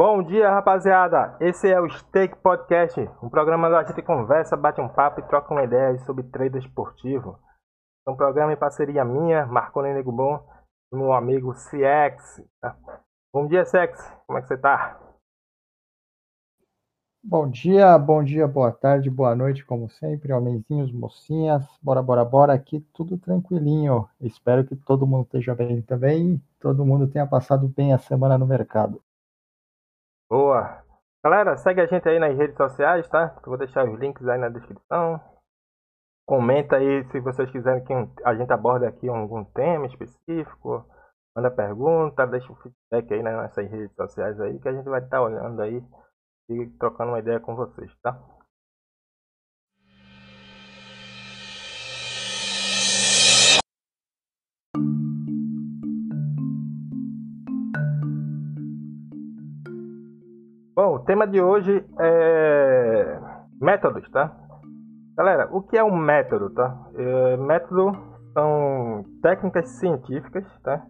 Bom dia, rapaziada. Esse é o Steak Podcast, um programa onde a gente conversa, bate um papo e troca uma ideia sobre treino esportivo. É um programa em parceria minha, Marconi Nego Bom, e meu amigo CX. Tá? Bom dia, CX. Como é que você tá? Bom dia, bom dia, boa tarde, boa noite, como sempre, homenzinhos, mocinhas, bora, bora, bora, aqui tudo tranquilinho. Espero que todo mundo esteja bem também, todo mundo tenha passado bem a semana no mercado. Boa. Galera, segue a gente aí nas redes sociais, tá? Eu vou deixar os links aí na descrição. Comenta aí se vocês quiserem que a gente aborde aqui algum tema específico. Manda pergunta, deixa o feedback aí nas nossas redes sociais aí que a gente vai estar tá olhando aí e trocando uma ideia com vocês, tá? Bom, o tema de hoje é métodos, tá? Galera, o que é um método, tá? É, método são técnicas científicas, tá?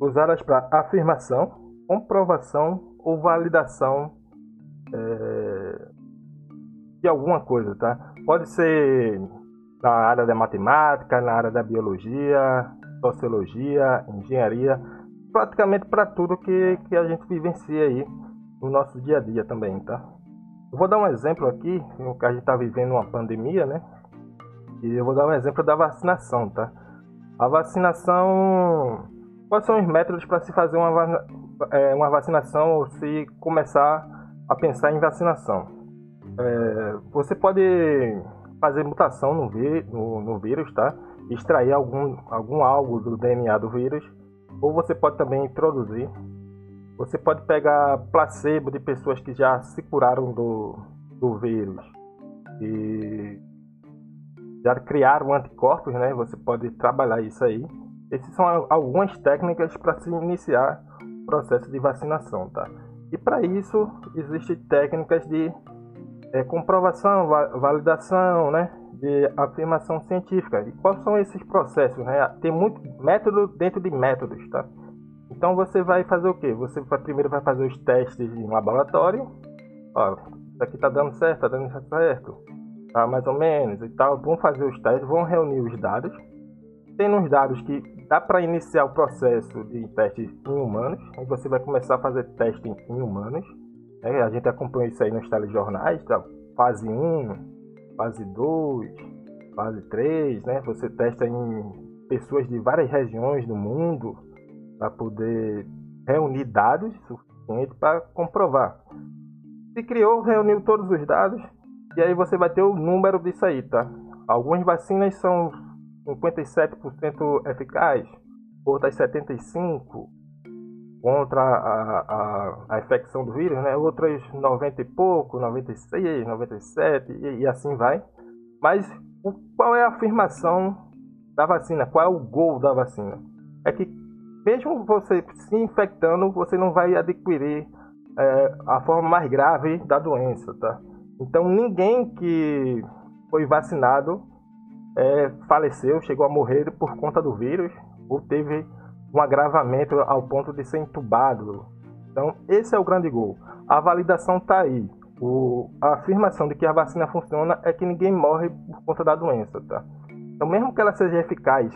Usadas para afirmação, comprovação ou validação é, de alguma coisa, tá? Pode ser na área da matemática, na área da biologia, sociologia, engenharia, praticamente para tudo que, que a gente vivencia aí no nosso dia a dia também, tá? Eu vou dar um exemplo aqui, que a gente está vivendo uma pandemia, né? E eu vou dar um exemplo da vacinação, tá? A vacinação. Quais são os métodos para se fazer uma, é, uma vacinação ou se começar a pensar em vacinação? É, você pode fazer mutação no, vi, no, no, vírus, tá? Extrair algum, algum algo do DNA do vírus, ou você pode também introduzir você pode pegar placebo de pessoas que já se curaram do, do vírus e já criaram anticorpos, né? Você pode trabalhar isso aí. Essas são algumas técnicas para se iniciar o processo de vacinação, tá? E para isso existem técnicas de é, comprovação, validação, né? De afirmação científica. E quais são esses processos, né? Tem muito método dentro de métodos, tá? Então você vai fazer o que? Você primeiro vai fazer os testes em laboratório. Ó, isso aqui tá dando certo, tá dando certo. Tá mais ou menos e tal. Vão fazer os testes, vão reunir os dados. Tem uns dados que dá para iniciar o processo de testes em humanos. Aí você vai começar a fazer teste em humanos. É, a gente acompanha isso aí nos telejornais, tá? fase 1, fase 2, fase 3, né? Você testa em pessoas de várias regiões do mundo para poder reunir dados suficientes para comprovar. Se criou, reuniu todos os dados e aí você vai ter o número disso aí, tá? Algumas vacinas são 57% eficazes, outras 75% contra a, a, a, infecção do vírus, né? Outras 90 e pouco, 96, 97 e, e assim vai. Mas o, qual é a afirmação da vacina? Qual é o gol da vacina? É que mesmo você se infectando, você não vai adquirir é, a forma mais grave da doença, tá? Então ninguém que foi vacinado é, faleceu, chegou a morrer por conta do vírus ou teve um agravamento ao ponto de ser entubado. Então esse é o grande gol. A validação está aí. O, a afirmação de que a vacina funciona é que ninguém morre por conta da doença, tá? Então mesmo que ela seja eficaz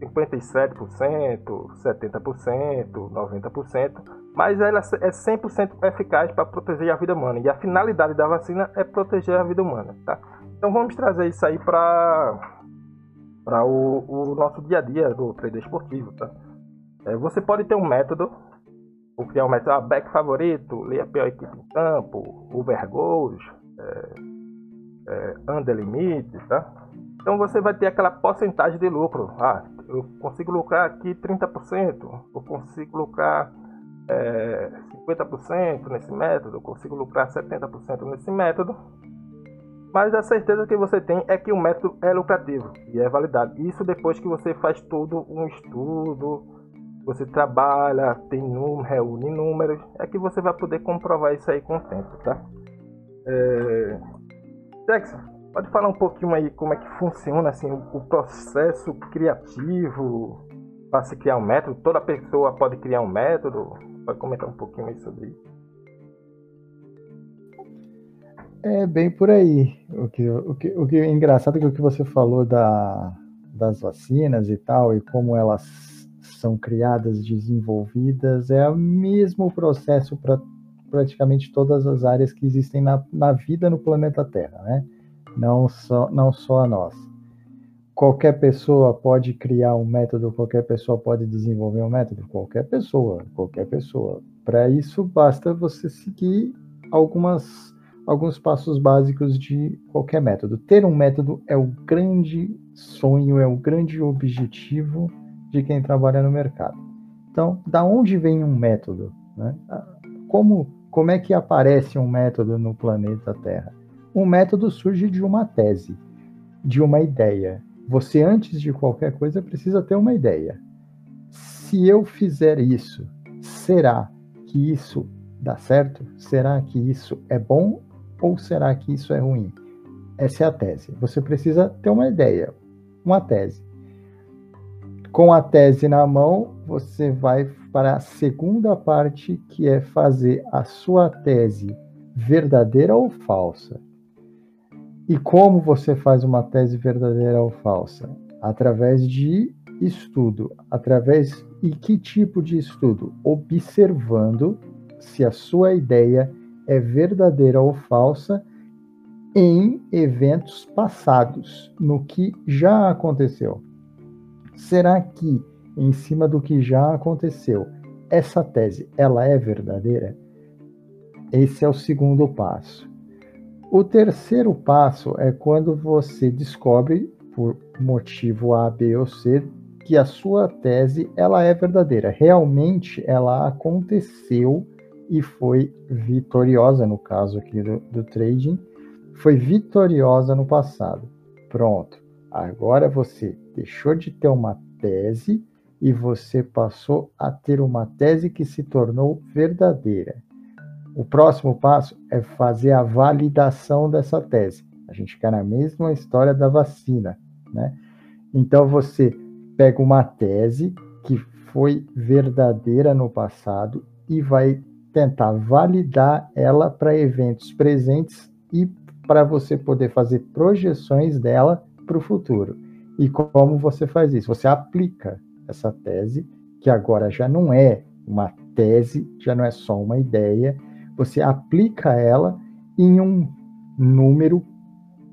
57%, 70%, 90%, mas ela é 100% eficaz para proteger a vida humana. E a finalidade da vacina é proteger a vida humana. Tá? Então vamos trazer isso aí para para o, o, nosso dia a dia do trader esportivo. Tá? É, você pode ter um método, ou criar um método, ah, back favorito, ler a pior equipe em campo, over goals, é, é, under limite, tá? Então você vai ter aquela porcentagem de lucro. Ah, eu consigo lucrar aqui 30%, eu consigo lucrar é, 50% nesse método, eu consigo lucrar 70% nesse método. Mas a certeza que você tem é que o método é lucrativo e é validado. Isso depois que você faz todo um estudo, você trabalha, tem reúne números, é que você vai poder comprovar isso aí com o tempo, tá? É... Jackson, Pode falar um pouquinho aí como é que funciona assim, o processo criativo para se criar um método? Toda pessoa pode criar um método? Pode comentar um pouquinho aí sobre isso? É bem por aí. O que, o que, o que é engraçado é que o que você falou da, das vacinas e tal, e como elas são criadas, desenvolvidas, é o mesmo processo para praticamente todas as áreas que existem na, na vida no planeta Terra, né? Não só, não só a nossa. Qualquer pessoa pode criar um método, qualquer pessoa pode desenvolver um método, qualquer pessoa, qualquer pessoa. Para isso, basta você seguir algumas, alguns passos básicos de qualquer método. Ter um método é o grande sonho, é o grande objetivo de quem trabalha no mercado. Então, da onde vem um método? Né? Como, como é que aparece um método no planeta Terra? Um método surge de uma tese, de uma ideia. Você, antes de qualquer coisa, precisa ter uma ideia. Se eu fizer isso, será que isso dá certo? Será que isso é bom ou será que isso é ruim? Essa é a tese. Você precisa ter uma ideia, uma tese. Com a tese na mão, você vai para a segunda parte, que é fazer a sua tese verdadeira ou falsa. E como você faz uma tese verdadeira ou falsa? Através de estudo. Através e que tipo de estudo? Observando se a sua ideia é verdadeira ou falsa em eventos passados, no que já aconteceu. Será que em cima do que já aconteceu, essa tese ela é verdadeira? Esse é o segundo passo. O terceiro passo é quando você descobre por motivo A, B ou C que a sua tese ela é verdadeira. Realmente ela aconteceu e foi vitoriosa no caso aqui do, do trading, foi vitoriosa no passado. Pronto. Agora você deixou de ter uma tese e você passou a ter uma tese que se tornou verdadeira. O próximo passo é fazer a validação dessa tese. A gente fica na mesma história da vacina, né? Então você pega uma tese que foi verdadeira no passado e vai tentar validar ela para eventos presentes e para você poder fazer projeções dela para o futuro. E como você faz isso? Você aplica essa tese, que agora já não é uma tese, já não é só uma ideia, você aplica ela em um número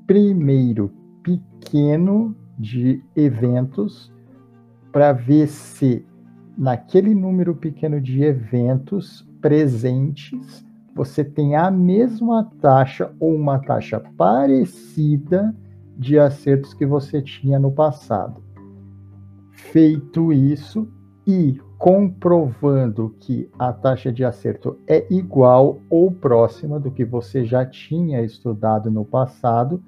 primeiro pequeno de eventos para ver se naquele número pequeno de eventos presentes você tem a mesma taxa ou uma taxa parecida de acertos que você tinha no passado. Feito isso e comprovando que a taxa de acerto é igual ou próxima do que você já tinha estudado no passado,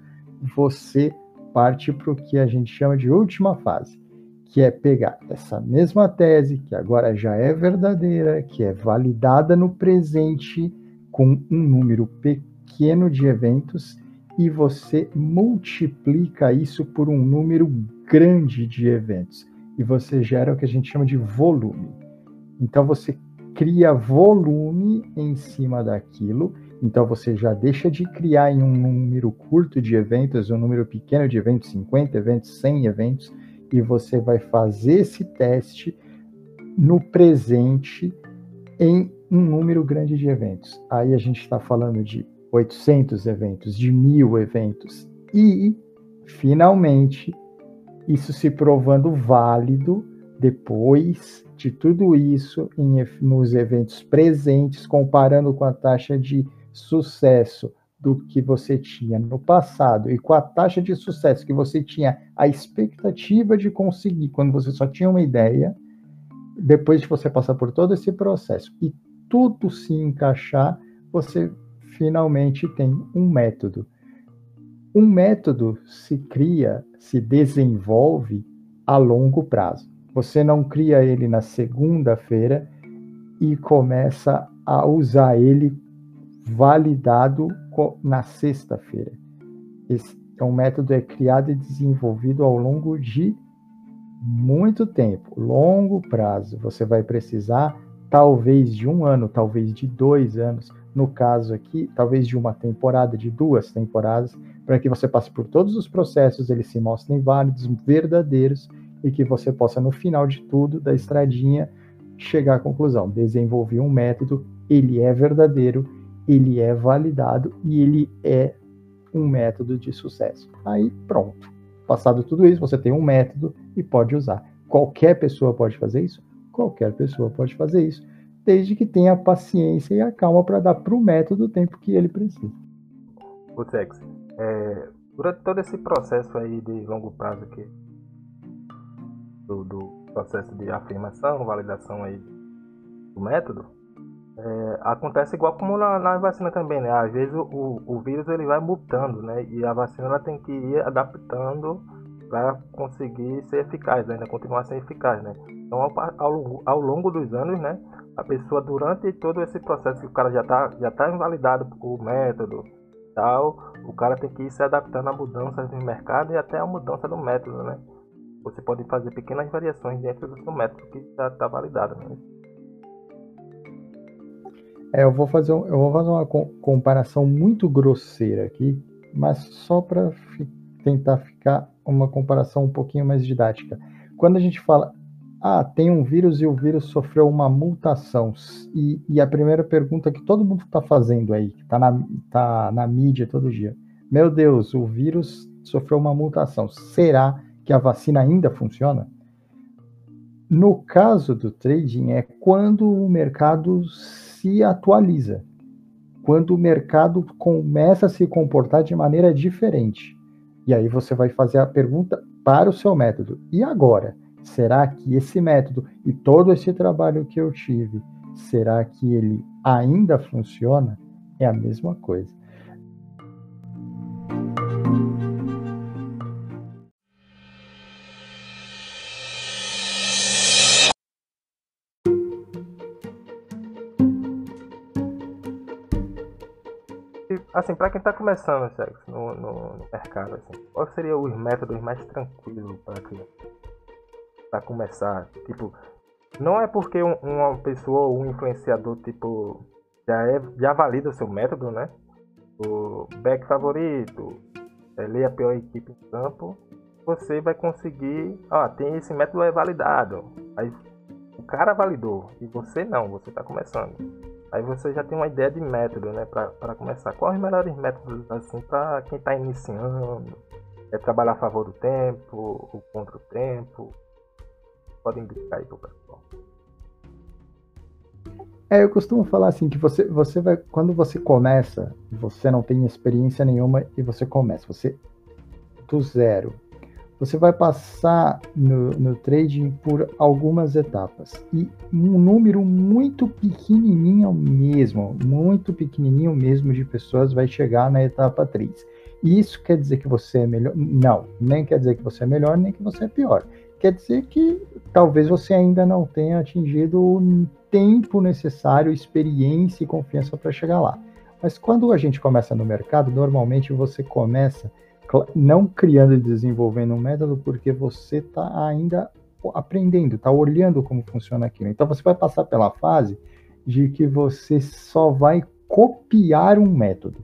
você parte para o que a gente chama de última fase, que é pegar essa mesma tese, que agora já é verdadeira, que é validada no presente com um número pequeno de eventos e você multiplica isso por um número grande de eventos e você gera o que a gente chama de volume. Então você cria volume em cima daquilo, então você já deixa de criar em um número curto de eventos, um número pequeno de eventos, 50 eventos, 100 eventos, e você vai fazer esse teste no presente em um número grande de eventos. Aí a gente está falando de 800 eventos, de mil eventos. E, finalmente, isso se provando válido depois de tudo isso em, nos eventos presentes, comparando com a taxa de sucesso do que você tinha no passado e com a taxa de sucesso que você tinha a expectativa de conseguir quando você só tinha uma ideia, depois de você passar por todo esse processo e tudo se encaixar, você finalmente tem um método. Um método se cria, se desenvolve a longo prazo. Você não cria ele na segunda-feira e começa a usar ele validado na sexta-feira. Esse é um método é criado e desenvolvido ao longo de muito tempo, longo prazo. Você vai precisar talvez de um ano, talvez de dois anos, no caso aqui, talvez de uma temporada, de duas temporadas, para que você passe por todos os processos, eles se mostrem válidos, verdadeiros, e que você possa, no final de tudo, da estradinha, chegar à conclusão. Desenvolvi um método, ele é verdadeiro, ele é validado e ele é um método de sucesso. Aí pronto. Passado tudo isso, você tem um método e pode usar. Qualquer pessoa pode fazer isso? Qualquer pessoa pode fazer isso, desde que tenha paciência e a calma para dar para o método o tempo que ele precisa. O Tex, é, durante todo esse processo aí de longo prazo que do, do processo de afirmação, validação aí do método, é, acontece igual como na, na, vacina também, né? Às vezes o, o vírus ele vai mutando, né? E a vacina ela tem que ir adaptando para conseguir ser eficaz, né? continuar sendo eficaz, né? Então ao, ao, ao, longo dos anos, né? A pessoa durante todo esse processo que o cara já está já tá invalidado o método, o cara tem que ir se adaptando a mudanças no mercado e até a mudança do método, né? Você pode fazer pequenas variações dentro do seu método que já está validado, né? É, eu vou fazer, um, eu vou fazer uma comparação muito grosseira aqui, mas só para fi tentar ficar uma comparação um pouquinho mais didática. Quando a gente fala, ah, tem um vírus e o vírus sofreu uma mutação, e, e a primeira pergunta que todo mundo está fazendo aí, que está na, tá na mídia todo dia, meu Deus, o vírus sofreu uma mutação, será que a vacina ainda funciona? No caso do trading, é quando o mercado se atualiza, quando o mercado começa a se comportar de maneira diferente. E aí você vai fazer a pergunta para o seu método. E agora? Será que esse método e todo esse trabalho que eu tive, será que ele ainda funciona? É a mesma coisa. assim, para quem está começando no, no, no, mercado, assim, qual seria os métodos mais tranquilos para começar? Tipo, não é porque um, uma pessoa ou um influenciador tipo já é já valida o seu método, né? O back favorito, é, ler a pior equipe em campo, você vai conseguir, ó, tem esse método é validado. Aí o cara validou e você não, você está começando. Aí você já tem uma ideia de método, né, para começar. Quais os melhores métodos assim para quem está iniciando? É trabalhar a favor do tempo ou contra o tempo? Podem indicar aí para o pessoal. É, eu costumo falar assim que você, você vai, quando você começa, você não tem experiência nenhuma e você começa, você do zero, você vai passar no, no trading por algumas etapas e um número muito pequenininho mesmo, muito pequenininho mesmo de pessoas vai chegar na etapa 3. Isso quer dizer que você é melhor? Não, nem quer dizer que você é melhor, nem que você é pior. Quer dizer que talvez você ainda não tenha atingido o tempo necessário, experiência e confiança para chegar lá. Mas quando a gente começa no mercado, normalmente você começa não criando e desenvolvendo um método porque você está ainda aprendendo, está olhando como funciona aquilo. Então você vai passar pela fase de que você só vai copiar um método.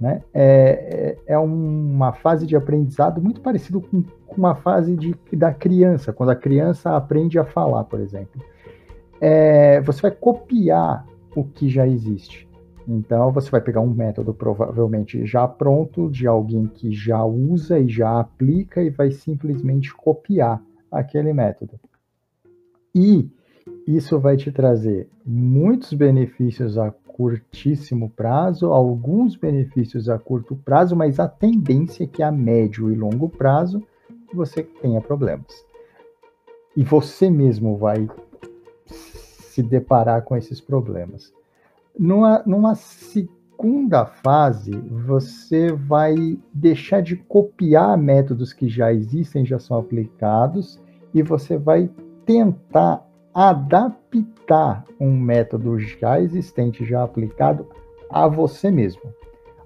Né? É, é, é uma fase de aprendizado muito parecido com, uma fase de, da criança, quando a criança aprende a falar, por exemplo. É, você vai copiar o que já existe. Então, você vai pegar um método provavelmente já pronto, de alguém que já usa e já aplica, e vai simplesmente copiar aquele método. E isso vai te trazer muitos benefícios a curtíssimo prazo, alguns benefícios a curto prazo, mas a tendência é que a médio e longo prazo você tenha problemas. E você mesmo vai se deparar com esses problemas. Numa, numa segunda fase, você vai deixar de copiar métodos que já existem, já são aplicados, e você vai tentar adaptar um método já existente, já aplicado, a você mesmo.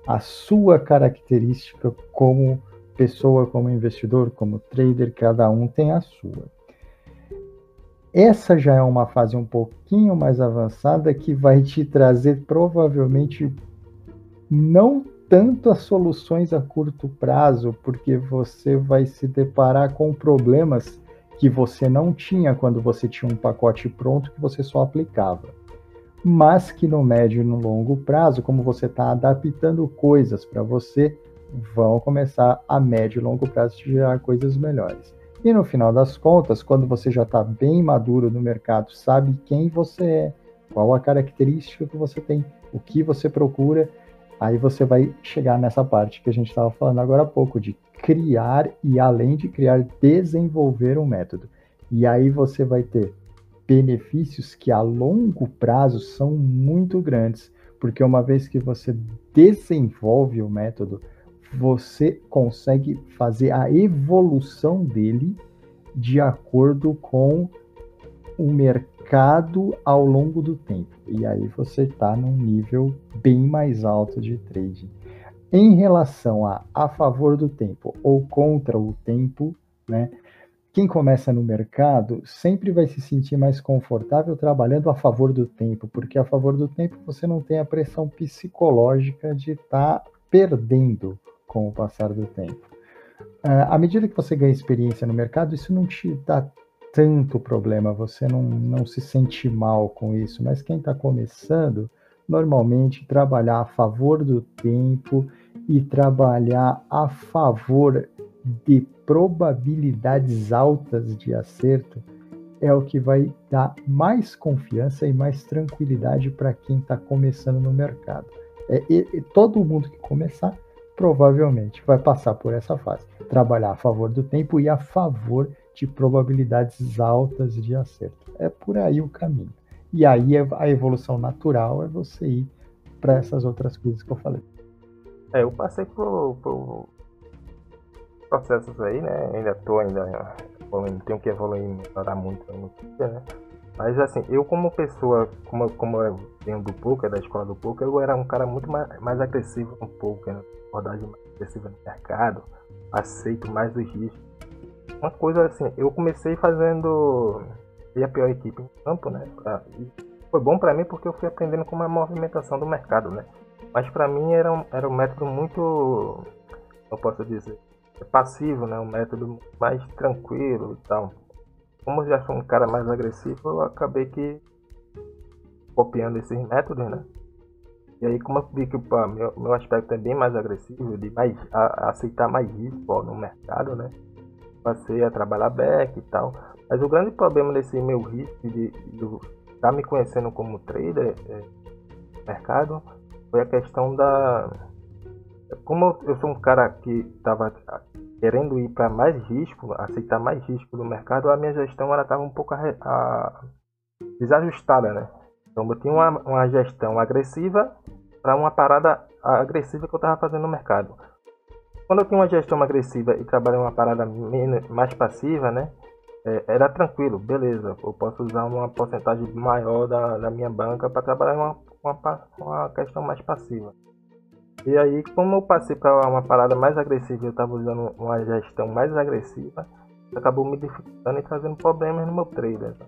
A sua característica como pessoa, como investidor, como trader, cada um tem a sua. essa já é uma fase um pouquinho mais avançada que vai te trazer provavelmente não tanto as soluções a curto prazo, porque você vai se deparar com problemas que você não tinha quando você tinha um pacote pronto que você só aplicava. Mas que no médio e no longo prazo, como você está adaptando coisas para você, vão começar a médio e longo prazo te gerar coisas melhores. E no final das contas, quando você já está bem maduro no mercado, sabe quem você é, qual a característica que você tem, o que você procura, aí você vai chegar nessa parte que a gente estava falando agora há pouco, de criar e, além de criar, desenvolver um método. E aí você vai ter benefícios que a longo prazo são muito grandes, porque uma vez que você desenvolve o método, você consegue fazer a evolução dele de acordo com o mercado ao longo do tempo. E aí você está num nível bem mais alto de trading. Em relação a a favor do tempo ou contra o tempo, né? Quem começa no mercado sempre vai se sentir mais confortável trabalhando a favor do tempo, porque a favor do tempo você não tem a pressão psicológica de estar tá perdendo com o passar do tempo. Uh, à medida que você ganha experiência no mercado, isso não te dá tanto problema, você não, não se sente mal com isso, mas quem está começando, normalmente trabalhar a favor do tempo e trabalhar a favor de probabilidades altas de acerto é o que vai dar mais confiança e mais tranquilidade para quem está começando no mercado. É, todo mundo que começar provavelmente vai passar por essa fase. Trabalhar a favor do tempo e a favor de probabilidades altas de acerto. É por aí o caminho. E aí é, a evolução natural é você ir para essas outras coisas que eu falei. É, eu passei por, por processos aí, né? Ainda estou ainda evoluindo, tenho que evoluir, melhorar muito né? Mas assim, eu como pessoa, como, como eu venho do poker, da escola do poker, eu era um cara muito mais, mais agressivo no poker, né? abordagem mais agressiva no mercado, aceito mais os riscos. Uma coisa assim, eu comecei fazendo a pior equipe em campo, né? Foi bom para mim porque eu fui aprendendo como é a movimentação do mercado, né? Mas para mim era um, era um método muito, eu posso dizer, passivo, né? Um método mais tranquilo e tal como eu já sou um cara mais agressivo, eu acabei que copiando esses métodos, né? E aí, como eu vi que pô, meu, meu aspecto é bem mais agressivo, de mais, a aceitar mais risco no mercado, né? Passei a trabalhar back e tal. Mas o grande problema desse meu risco de estar tá me conhecendo como trader é, mercado foi a questão da. Como eu sou um cara que estava querendo ir para mais risco, aceitar mais risco do mercado, a minha gestão ela estava um pouco a, a, desajustada, né? Então eu tinha uma, uma gestão agressiva para uma parada agressiva que eu estava fazendo no mercado. Quando eu tinha uma gestão agressiva e trabalhei uma parada menos, mais passiva, né? É, era tranquilo, beleza. Eu posso usar uma porcentagem maior da, da minha banca para trabalhar uma, uma, uma questão mais passiva. E aí, como eu passei para uma parada mais agressiva, eu estava usando uma gestão mais agressiva, acabou me dificultando e trazendo problemas no meu trader. Tá?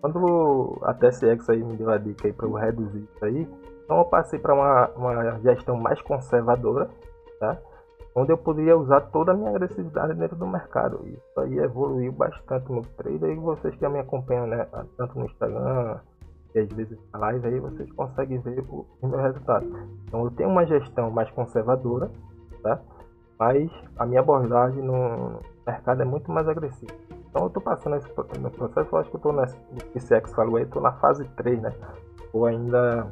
Quando a TSX aí me deu a dica para eu reduzir isso aí, então eu passei para uma, uma gestão mais conservadora, tá? Onde eu podia usar toda a minha agressividade dentro do mercado. Isso aí evoluiu bastante no trader e vocês que me acompanham né, tanto no Instagram, e às vezes na live aí vocês conseguem ver o, meu resultado. Então eu tenho uma gestão mais conservadora, tá? mas a minha abordagem no mercado é muito mais agressiva. Então eu estou passando esse processo, eu acho que eu estou nesse que Sex falou aí, estou na fase 3, né? Ou ainda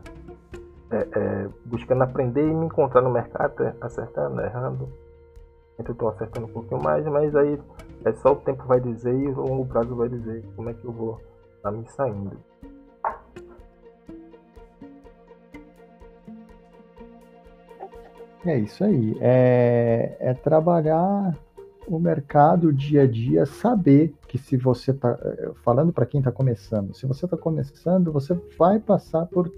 é, é, buscando aprender e me encontrar no mercado, acertando, errando. Eu estou acertando um pouquinho mais, mas aí é só o tempo vai dizer e o longo prazo vai dizer como é que eu vou estar tá me saindo. É isso aí. É, é trabalhar o mercado dia a dia, saber que se você está falando para quem está começando, se você está começando, você vai passar por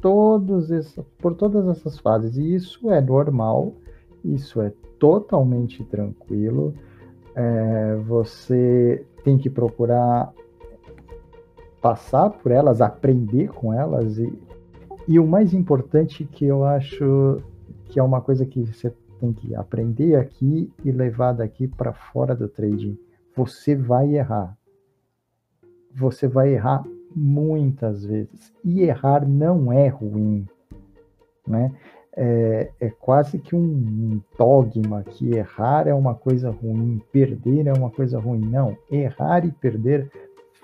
todos por todas essas fases e isso é normal, isso é totalmente tranquilo. É, você tem que procurar passar por elas, aprender com elas e, e o mais importante que eu acho que é uma coisa que você tem que aprender aqui e levar daqui para fora do trading. Você vai errar. Você vai errar muitas vezes. E errar não é ruim. Né? É, é quase que um dogma que errar é uma coisa ruim, perder é uma coisa ruim. Não, errar e perder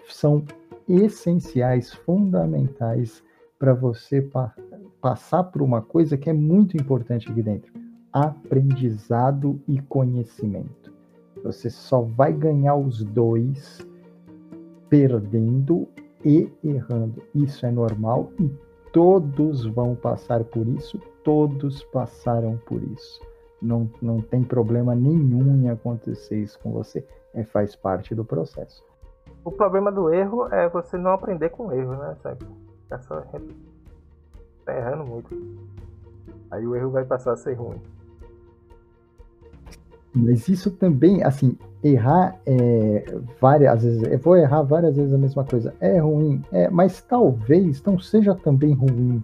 são essenciais, fundamentais para você pa passar por uma coisa que é muito importante aqui dentro: aprendizado e conhecimento. Você só vai ganhar os dois perdendo e errando. Isso é normal e todos vão passar por isso, todos passaram por isso. Não, não tem problema nenhum em acontecer isso com você. É, faz parte do processo. O problema do erro é você não aprender com o erro, né? Sabe? Ficar só tá errando muito. Aí o erro vai passar a ser ruim. Mas isso também, assim, errar é, várias vezes, eu vou errar várias vezes a mesma coisa. É ruim, é, mas talvez não seja também ruim.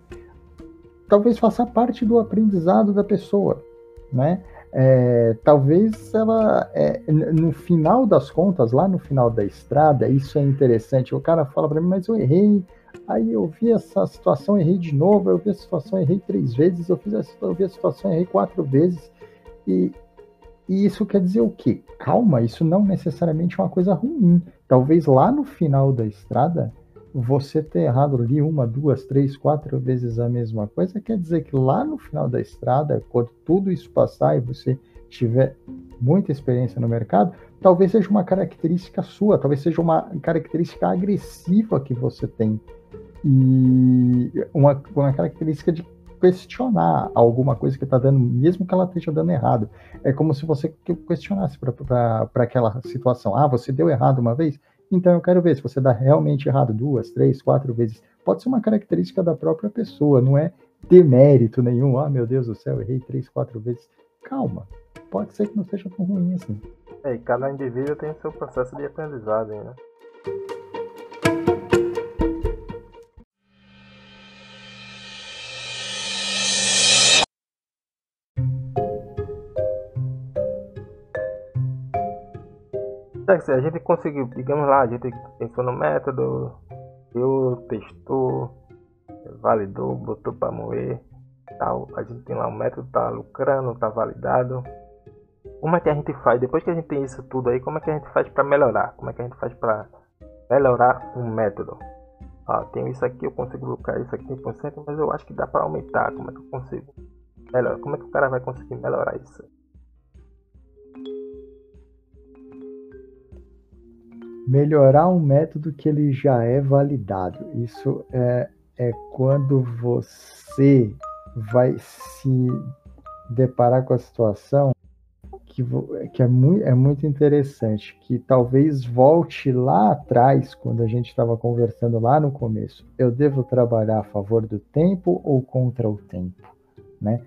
Talvez faça parte do aprendizado da pessoa, né? É, talvez ela, é, no final das contas, lá no final da estrada, isso é interessante. O cara fala para mim, mas eu errei Aí eu vi essa situação, errei de novo, eu vi a situação, errei três vezes, eu, fiz a, eu vi a situação, errei quatro vezes. E, e isso quer dizer o quê? Calma, isso não necessariamente é uma coisa ruim. Talvez lá no final da estrada, você ter errado ali uma, duas, três, quatro vezes a mesma coisa, quer dizer que lá no final da estrada, quando tudo isso passar e você tiver muita experiência no mercado, talvez seja uma característica sua, talvez seja uma característica agressiva que você tem e uma, uma característica de questionar alguma coisa que está dando, mesmo que ela esteja dando errado. É como se você questionasse para aquela situação. Ah, você deu errado uma vez? Então eu quero ver se você dá realmente errado duas, três, quatro vezes. Pode ser uma característica da própria pessoa, não é demérito nenhum. Ah, meu Deus do céu, errei três, quatro vezes. Calma, pode ser que não seja tão ruim assim. É, e cada indivíduo tem seu processo de aprendizagem, né? Se a gente conseguiu, digamos lá, a gente pensou no método, eu testou, validou, botou para moer, tal. A gente tem lá o método, tá lucrando, tá validado. Como é que a gente faz? Depois que a gente tem isso tudo aí, como é que a gente faz para melhorar? Como é que a gente faz para melhorar um método? Ó, tenho isso aqui, eu consigo lucrar isso aqui 100%, mas eu acho que dá para aumentar. Como é que eu consigo? Melhor, como é que o cara vai conseguir melhorar isso? Melhorar um método que ele já é validado. Isso é, é quando você vai se deparar com a situação que, que é, muito, é muito interessante, que talvez volte lá atrás, quando a gente estava conversando lá no começo. Eu devo trabalhar a favor do tempo ou contra o tempo, né?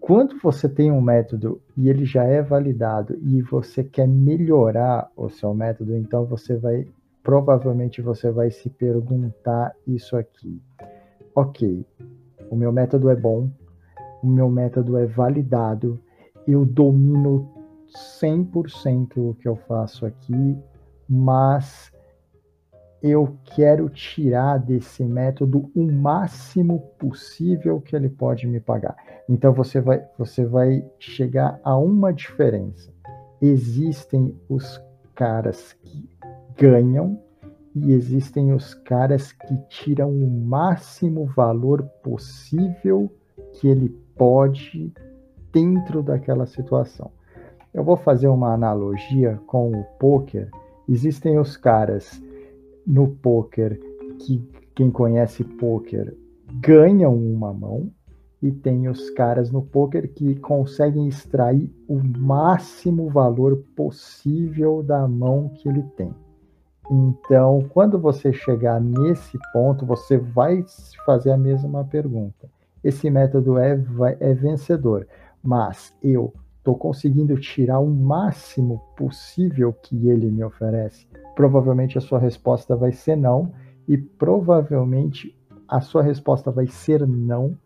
Quando você tem um método e ele já é validado e você quer melhorar o seu método, então você vai provavelmente você vai se perguntar isso aqui. OK, o meu método é bom, o meu método é validado, eu domino 100% o que eu faço aqui, mas eu quero tirar desse método o máximo possível que ele pode me pagar. Então você vai, você vai chegar a uma diferença. Existem os caras que ganham e existem os caras que tiram o máximo valor possível que ele pode dentro daquela situação. Eu vou fazer uma analogia com o poker. Existem os caras no poker que quem conhece poker ganham uma mão e tem os caras no poker que conseguem extrair o máximo valor possível da mão que ele tem. Então, quando você chegar nesse ponto, você vai fazer a mesma pergunta. Esse método é, é vencedor, mas eu estou conseguindo tirar o máximo possível que ele me oferece? provavelmente a sua resposta vai ser não, E provavelmente a sua resposta vai ser não,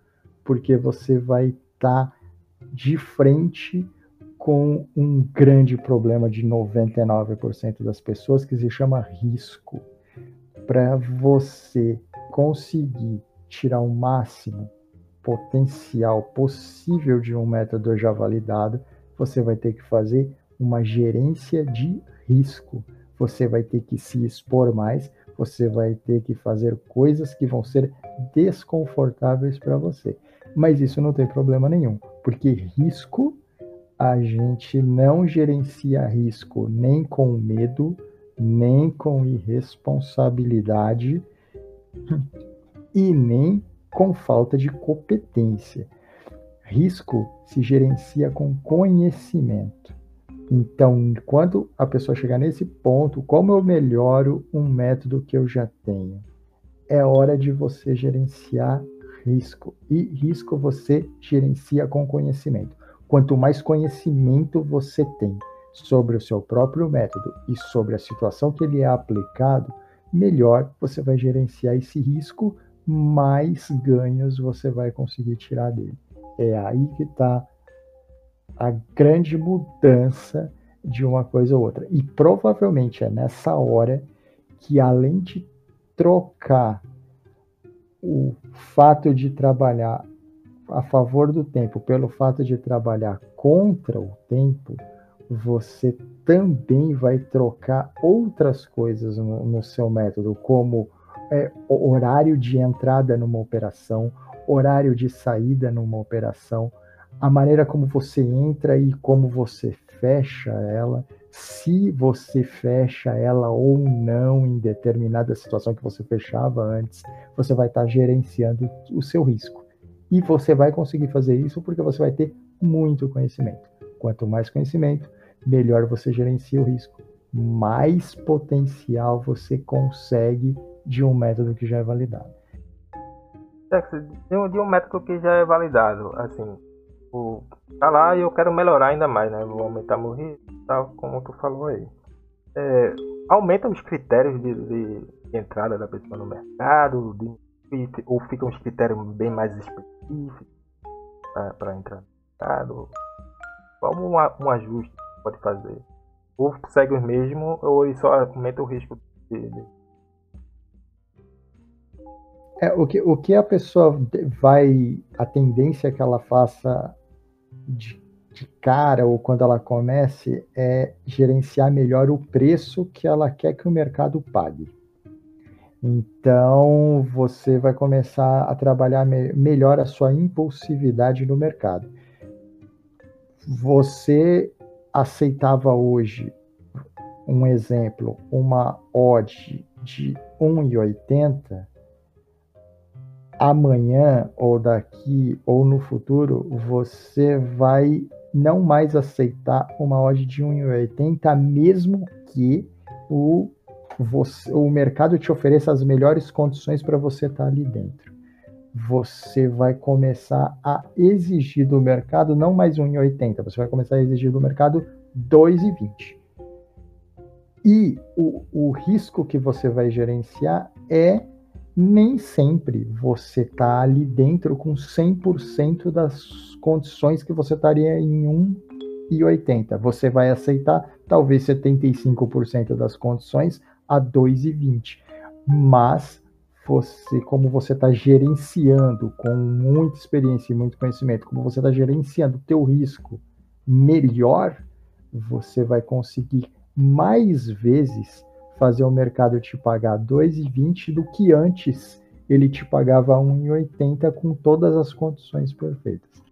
porque você vai estar tá de frente com um grande problema de 99% das pessoas que se chama risco. Para você conseguir tirar o máximo potencial possível de um método já validado, você vai ter que fazer uma gerência de risco. Você vai ter que se expor mais, você vai ter que fazer coisas que vão ser desconfortáveis para você. Mas isso não tem problema nenhum, porque risco a gente não gerencia risco nem com medo, nem com irresponsabilidade e nem com falta de competência. Risco se gerencia com conhecimento. Então, quando a pessoa chegar nesse ponto, como eu melhoro um método que eu já tenho? É hora de você gerenciar risco. E risco você gerencia com conhecimento. Quanto mais conhecimento você tem sobre o seu próprio método e sobre a situação que ele é aplicado, melhor você vai gerenciar esse risco, mais ganhos você vai conseguir tirar dele. É aí que está a grande mudança de uma coisa ou outra. E provavelmente é nessa hora que, além de trocar o fato de trabalhar a favor do tempo pelo fato de trabalhar contra o tempo, você também vai trocar outras coisas no, no seu método, como é, horário de entrada numa operação, horário de saída numa operação, a maneira como você entra e como você fecha ela, se você fecha ela ou não em determinada situação que você fechava antes, você vai estar gerenciando o seu risco. E você vai conseguir fazer isso porque você vai ter muito conhecimento. Quanto mais conhecimento, melhor você gerencia o risco. Mais potencial você consegue de um método que já é validado. De um, de um método que já é validado, assim, o, tá lá e eu quero melhorar ainda mais, né? Vou aumentar meu risco, tal, como tu falou aí. É, aumenta os critérios de, de, entrada da pessoa no mercado, de, ou ficam os critérios bem mais específicos específico para entrar no mercado? Qual um, um ajuste pode fazer? Ou segue o mesmo ou ele só aumenta o risco dele? É, o, que, o que a pessoa vai. A tendência que ela faça de, de cara ou quando ela comece é gerenciar melhor o preço que ela quer que o mercado pague. Então, você vai começar a trabalhar me melhor a sua impulsividade no mercado. Você aceitava hoje, um exemplo, uma odd de 1,80, amanhã ou daqui ou no futuro, você vai não mais aceitar uma odd de 1,80, mesmo que o você, o mercado te ofereça as melhores condições para você estar tá ali dentro. Você vai começar a exigir do mercado não mais 1,80, você vai começar a exigir do mercado 2,20. E o, o risco que você vai gerenciar é nem sempre você está ali dentro com 100% das condições que você estaria em 1,80. Você vai aceitar talvez 75% das condições a 2,20. Mas você, como você está gerenciando com muita experiência e muito conhecimento, como você está gerenciando o teu risco melhor, você vai conseguir mais vezes fazer o mercado te pagar 2,20 do que antes ele te pagava 1,80 com todas as condições perfeitas.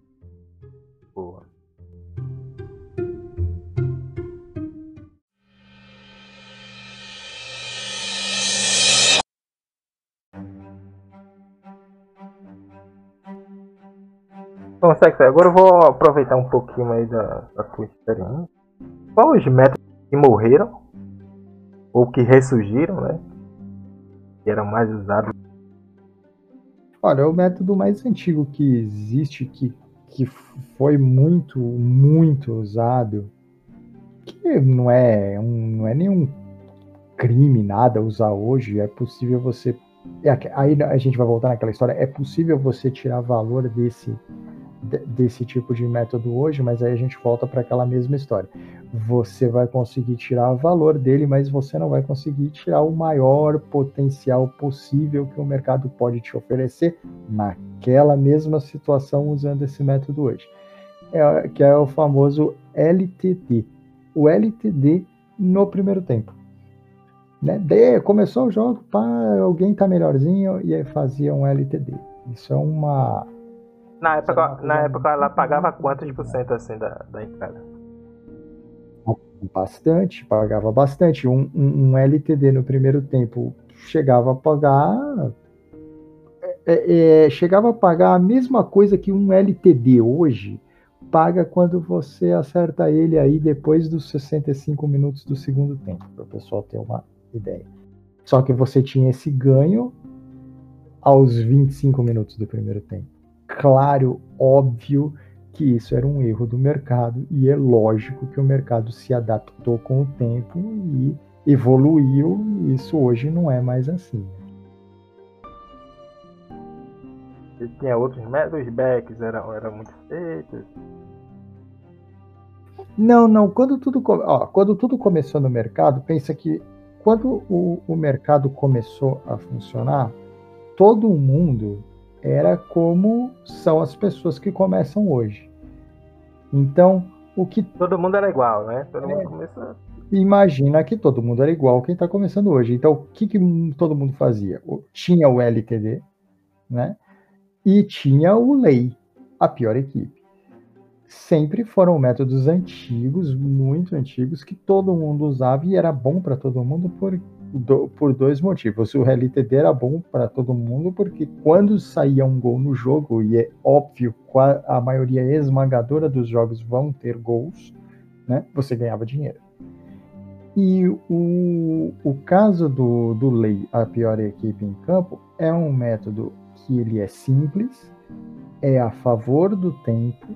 Bom, Sexo, agora eu vou aproveitar um pouquinho aí da, da tua experiência. Quais os métodos que morreram ou que ressurgiram, né? Que eram mais usados? Olha, o método mais antigo que existe, que, que foi muito, muito usado, que não é, um, não é nenhum crime nada usar hoje, é possível você. É, aí a gente vai voltar naquela história. É possível você tirar valor desse, desse tipo de método hoje, mas aí a gente volta para aquela mesma história. Você vai conseguir tirar o valor dele, mas você não vai conseguir tirar o maior potencial possível que o mercado pode te oferecer naquela mesma situação usando esse método hoje. É, que é o famoso LTD. O LTD no primeiro tempo. Né? De, começou o jogo, pá, alguém tá melhorzinho e fazia um LTD. Isso é uma na época, na época ela pagava quantos por cento assim da, da entrada? Bastante, pagava bastante. Um, um, um LTD no primeiro tempo chegava a pagar. É, é, chegava a pagar a mesma coisa que um LTD hoje paga quando você acerta ele aí depois dos 65 minutos do segundo tempo, para o pessoal ter uma ideia. Só que você tinha esse ganho aos 25 minutos do primeiro tempo claro, óbvio que isso era um erro do mercado e é lógico que o mercado se adaptou com o tempo e evoluiu. Isso hoje não é mais assim. E tinha outros métodos, backs eram, eram muito feitos. Não, não. Quando tudo, ó, quando tudo começou no mercado, pensa que quando o, o mercado começou a funcionar, todo mundo era como são as pessoas que começam hoje. Então, o que. Todo mundo era igual, né? Todo é, mundo começou. Imagina que todo mundo era igual quem está começando hoje. Então, o que, que todo mundo fazia? Tinha o LTD, né? E tinha o lei, a pior equipe. Sempre foram métodos antigos, muito antigos, que todo mundo usava e era bom para todo mundo por, do, por dois motivos. O LTD era bom para todo mundo, porque quando saía um gol no jogo, e é óbvio, a maioria esmagadora dos jogos vão ter gols, né, você ganhava dinheiro. E o, o caso do, do Lei, a pior equipe em campo, é um método que ele é simples, é a favor do tempo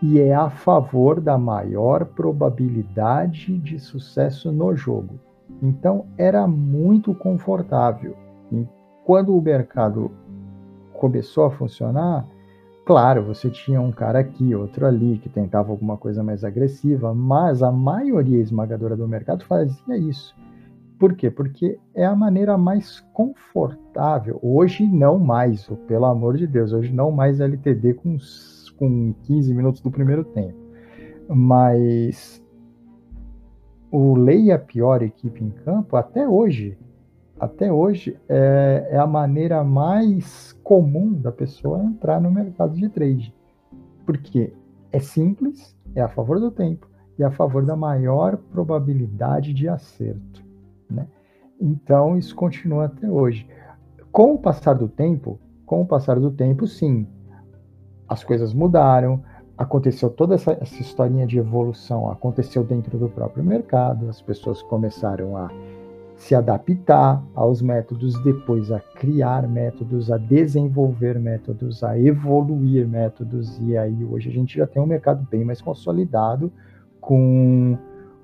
e é a favor da maior probabilidade de sucesso no jogo. Então era muito confortável. E quando o mercado começou a funcionar, claro, você tinha um cara aqui, outro ali, que tentava alguma coisa mais agressiva, mas a maioria esmagadora do mercado fazia isso. Por quê? Porque é a maneira mais confortável. Hoje não mais, pelo amor de Deus, hoje não mais LTD com, com 15 minutos do primeiro tempo. Mas o Lei a pior equipe em campo, até hoje, até hoje, é, é, a maneira mais comum da pessoa entrar no mercado de trade. Porque é simples, é a favor do tempo e a favor da maior probabilidade de acerto. Né? Então, isso continua até hoje. Com o passar do tempo, com o passar do tempo, sim, as coisas mudaram, aconteceu toda essa, essa historinha de evolução, aconteceu dentro do próprio mercado, as pessoas começaram a se adaptar aos métodos, depois a criar métodos, a desenvolver métodos, a evoluir métodos, e aí hoje a gente já tem um mercado bem mais consolidado, com,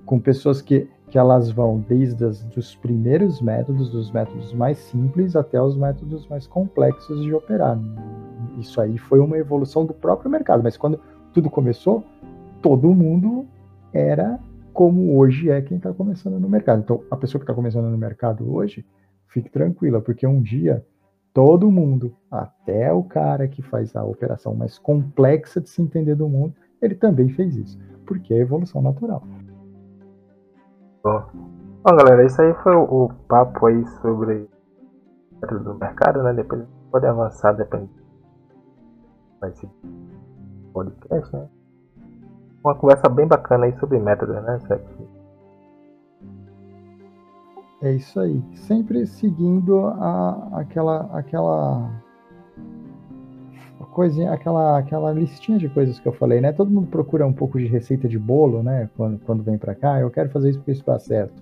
com pessoas que, que elas vão desde os primeiros métodos, dos métodos mais simples, até os métodos mais complexos de operar. Isso aí foi uma evolução do próprio mercado, mas quando tudo começou, todo mundo era como hoje é quem está começando no mercado. Então, a pessoa que está começando no mercado hoje, fique tranquila, porque um dia todo mundo, até o cara que faz a operação mais complexa de se entender do mundo, ele também fez isso, porque é evolução natural. Bom, Bom galera, isso aí foi o, o papo aí sobre do mercado, né? Depois pode avançar, depende. Vai ser podcast, né? Uma conversa bem bacana aí sobre métodos, né, Seth? É isso aí. Sempre seguindo a, aquela aquela coisinha, aquela aquela listinha de coisas que eu falei, né? Todo mundo procura um pouco de receita de bolo, né? Quando, quando vem para cá, eu quero fazer isso porque isso dá certo.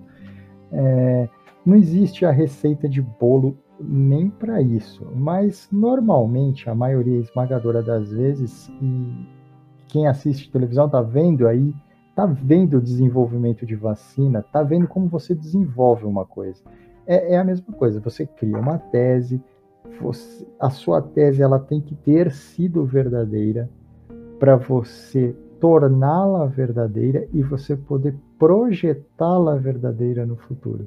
É, não existe a receita de bolo nem para isso. Mas normalmente a maioria esmagadora das vezes, e quem assiste televisão tá vendo aí, está vendo o desenvolvimento de vacina, está vendo como você desenvolve uma coisa. É, é a mesma coisa, você cria uma tese, você, a sua tese ela tem que ter sido verdadeira para você torná-la verdadeira e você poder projetá-la verdadeira no futuro.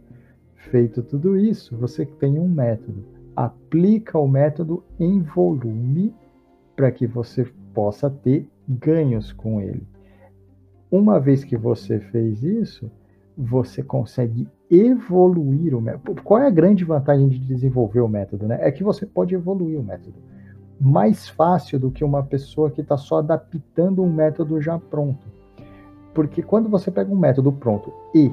Feito tudo isso, você tem um método. Aplica o método em volume para que você possa ter ganhos com ele. Uma vez que você fez isso, você consegue evoluir o método. Qual é a grande vantagem de desenvolver o método? Né? É que você pode evoluir o método mais fácil do que uma pessoa que está só adaptando um método já pronto. Porque quando você pega um método pronto e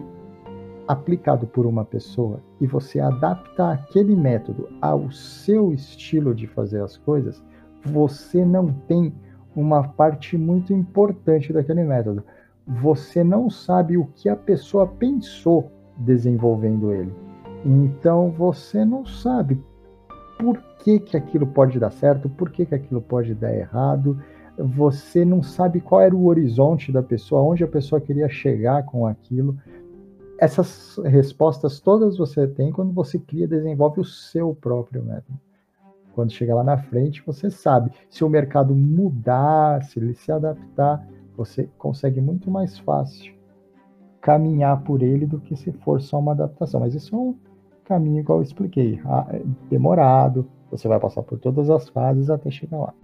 aplicado por uma pessoa e você adapta aquele método ao seu estilo de fazer as coisas, você não tem uma parte muito importante daquele método. Você não sabe o que a pessoa pensou desenvolvendo ele. Então você não sabe por que, que aquilo pode dar certo, por que, que aquilo pode dar errado. Você não sabe qual era o horizonte da pessoa, onde a pessoa queria chegar com aquilo. Essas respostas todas você tem quando você cria, desenvolve o seu próprio método. Quando chega lá na frente, você sabe. Se o mercado mudar, se ele se adaptar, você consegue muito mais fácil caminhar por ele do que se for só uma adaptação. Mas isso é um caminho, igual eu expliquei, é demorado, você vai passar por todas as fases até chegar lá.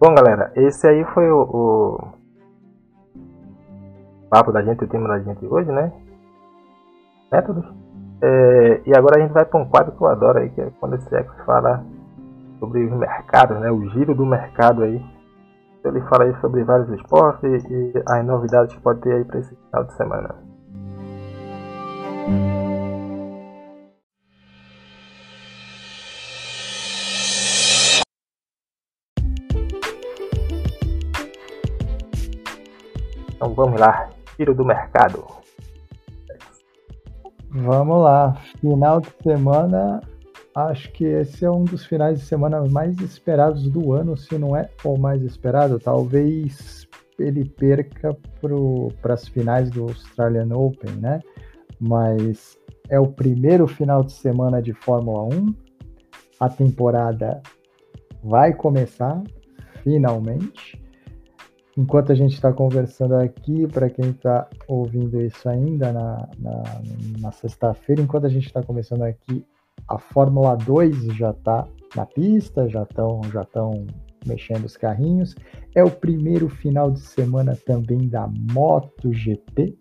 Bom, galera, esse aí foi o, o papo da gente, o tema da gente hoje, né? Métodos. É, e agora a gente vai para um quadro que eu adoro aí, que é quando esse Ex fala sobre os mercados, né? O giro do mercado aí. Ele fala aí sobre vários esportes e, e as novidades que pode ter aí para esse final de semana. Então vamos lá, tiro do mercado. Vamos lá, final de semana. Acho que esse é um dos finais de semana mais esperados do ano, se não é o mais esperado. Talvez ele perca para as finais do Australian Open, né? Mas é o primeiro final de semana de Fórmula 1. A temporada vai começar, finalmente. Enquanto a gente está conversando aqui, para quem está ouvindo isso ainda na, na, na sexta-feira, enquanto a gente está começando aqui, a Fórmula 2 já está na pista, já estão já tão mexendo os carrinhos. É o primeiro final de semana também da MotoGP.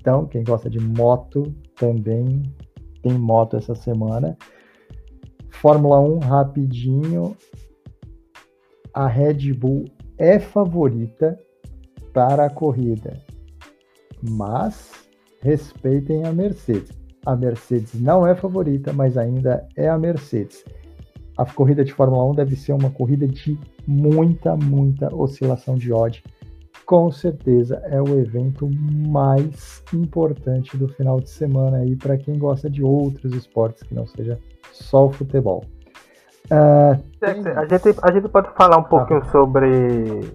Então, quem gosta de moto também tem moto essa semana. Fórmula 1 rapidinho. A Red Bull é favorita para a corrida, mas respeitem a Mercedes. A Mercedes não é favorita, mas ainda é a Mercedes. A corrida de Fórmula 1 deve ser uma corrida de muita, muita oscilação de odd. Com certeza é o evento mais importante do final de semana aí para quem gosta de outros esportes que não seja só o futebol. Uh, tem... a, gente, a gente pode falar um pouquinho ah. sobre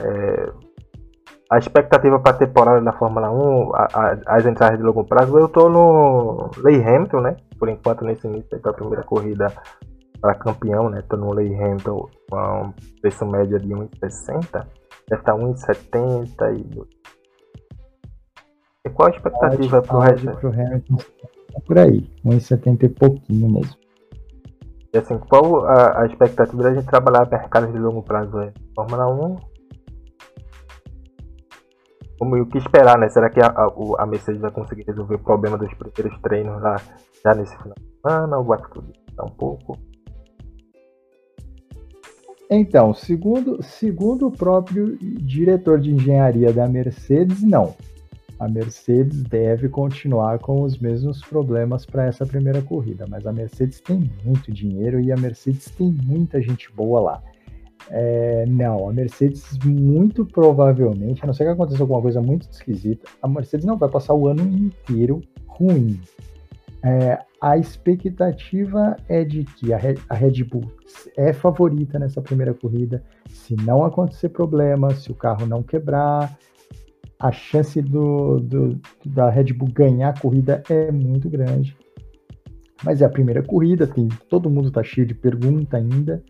é, a expectativa para a temporada da Fórmula 1, a, a, as entradas de longo prazo. Eu estou no Ley Hamilton, né? Por enquanto, nesse início para a primeira corrida para campeão, né? Estou no Ley Hamilton com um preço médio de 1,60. Deve estar 1,70 e. E qual a expectativa para o resto? Hamilton por aí, 1,70 e pouquinho mesmo. E assim, qual a, a expectativa da gente trabalhar mercados de longo prazo é? Fórmula 1? Como, o que esperar, né? Será que a, a, a Mercedes vai conseguir resolver o problema dos primeiros treinos lá já nesse final de semana? Ou vai ficar um pouco? Então, segundo, segundo o próprio diretor de engenharia da Mercedes, não a Mercedes deve continuar com os mesmos problemas para essa primeira corrida, mas a Mercedes tem muito dinheiro e a Mercedes tem muita gente boa lá. É, não, a Mercedes muito provavelmente, a não ser que aconteça alguma coisa muito esquisita, a Mercedes não vai passar o ano inteiro ruim. É, a expectativa é de que a Red, Bull é favorita nessa primeira corrida. Se não acontecer problema, se o carro não quebrar, a chance do, do, da Red Bull ganhar a corrida é muito grande. Mas é a primeira corrida, tem, todo mundo está cheio de pergunta ainda.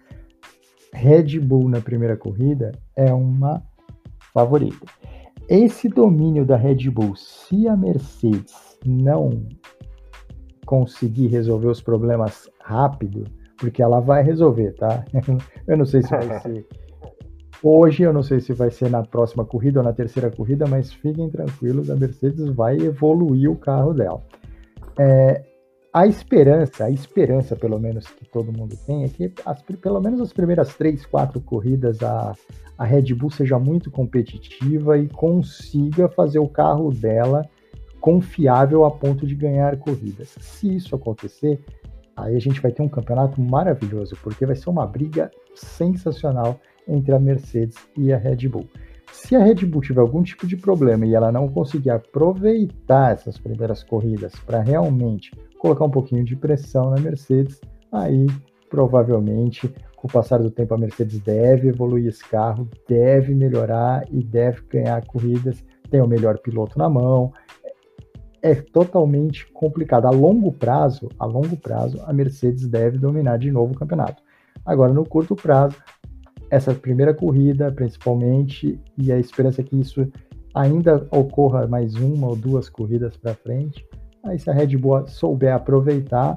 Red Bull na primeira corrida é uma favorita. Esse domínio da Red Bull, se a Mercedes não conseguir resolver os problemas rápido, porque ela vai resolver, tá? Eu não sei se vai ser hoje, eu não sei se vai ser na próxima corrida ou na terceira corrida, mas fiquem tranquilos, a Mercedes vai evoluir o carro dela. É, a esperança, a esperança pelo menos que todo mundo tem é que as, pelo menos as primeiras três, quatro corridas a, a Red Bull seja muito competitiva e consiga fazer o carro dela confiável a ponto de ganhar corridas. Se isso acontecer, aí a gente vai ter um campeonato maravilhoso, porque vai ser uma briga sensacional entre a Mercedes e a Red Bull. Se a Red Bull tiver algum tipo de problema e ela não conseguir aproveitar essas primeiras corridas para realmente colocar um pouquinho de pressão na Mercedes, aí provavelmente com o passar do tempo a Mercedes deve evoluir esse carro, deve melhorar e deve ganhar corridas, tem o melhor piloto na mão. É totalmente complicado. A longo prazo, a longo prazo, a Mercedes deve dominar de novo o campeonato. Agora, no curto prazo, essa primeira corrida, principalmente, e a esperança é que isso ainda ocorra mais uma ou duas corridas para frente. Aí, se a Red Bull souber aproveitar,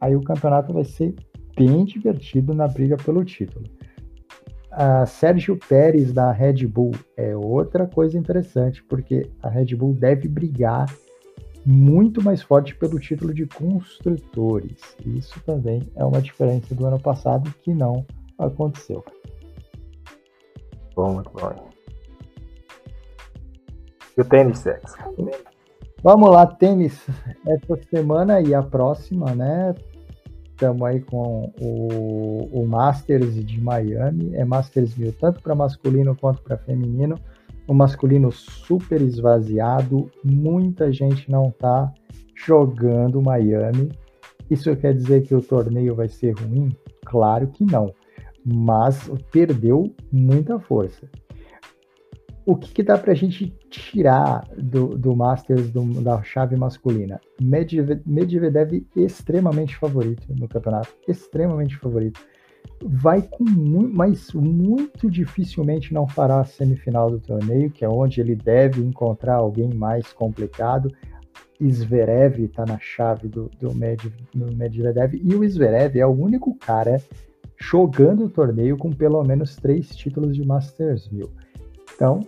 aí o campeonato vai ser bem divertido na briga pelo título. A Sérgio Pérez da Red Bull é outra coisa interessante, porque a Red Bull deve brigar muito mais forte pelo título de construtores. Isso também é uma diferença do ano passado que não aconteceu. Bom, muito bom. E o tênis, sexo? Vamos lá, tênis. Essa semana e a próxima, né? Estamos aí com o, o Masters de Miami. É Masters 1000, tanto para masculino quanto para feminino. O masculino super esvaziado. Muita gente não está jogando Miami. Isso quer dizer que o torneio vai ser ruim? Claro que não mas perdeu muita força. O que, que dá para a gente tirar do, do Masters do, da chave masculina? Medvedev, extremamente favorito no campeonato, extremamente favorito. Vai com muito, mas muito dificilmente não fará a semifinal do torneio, que é onde ele deve encontrar alguém mais complicado. Zverev está na chave do, do Medvedev e o Zverev é o único cara jogando o torneio com pelo menos três títulos de Masters 1000. Então,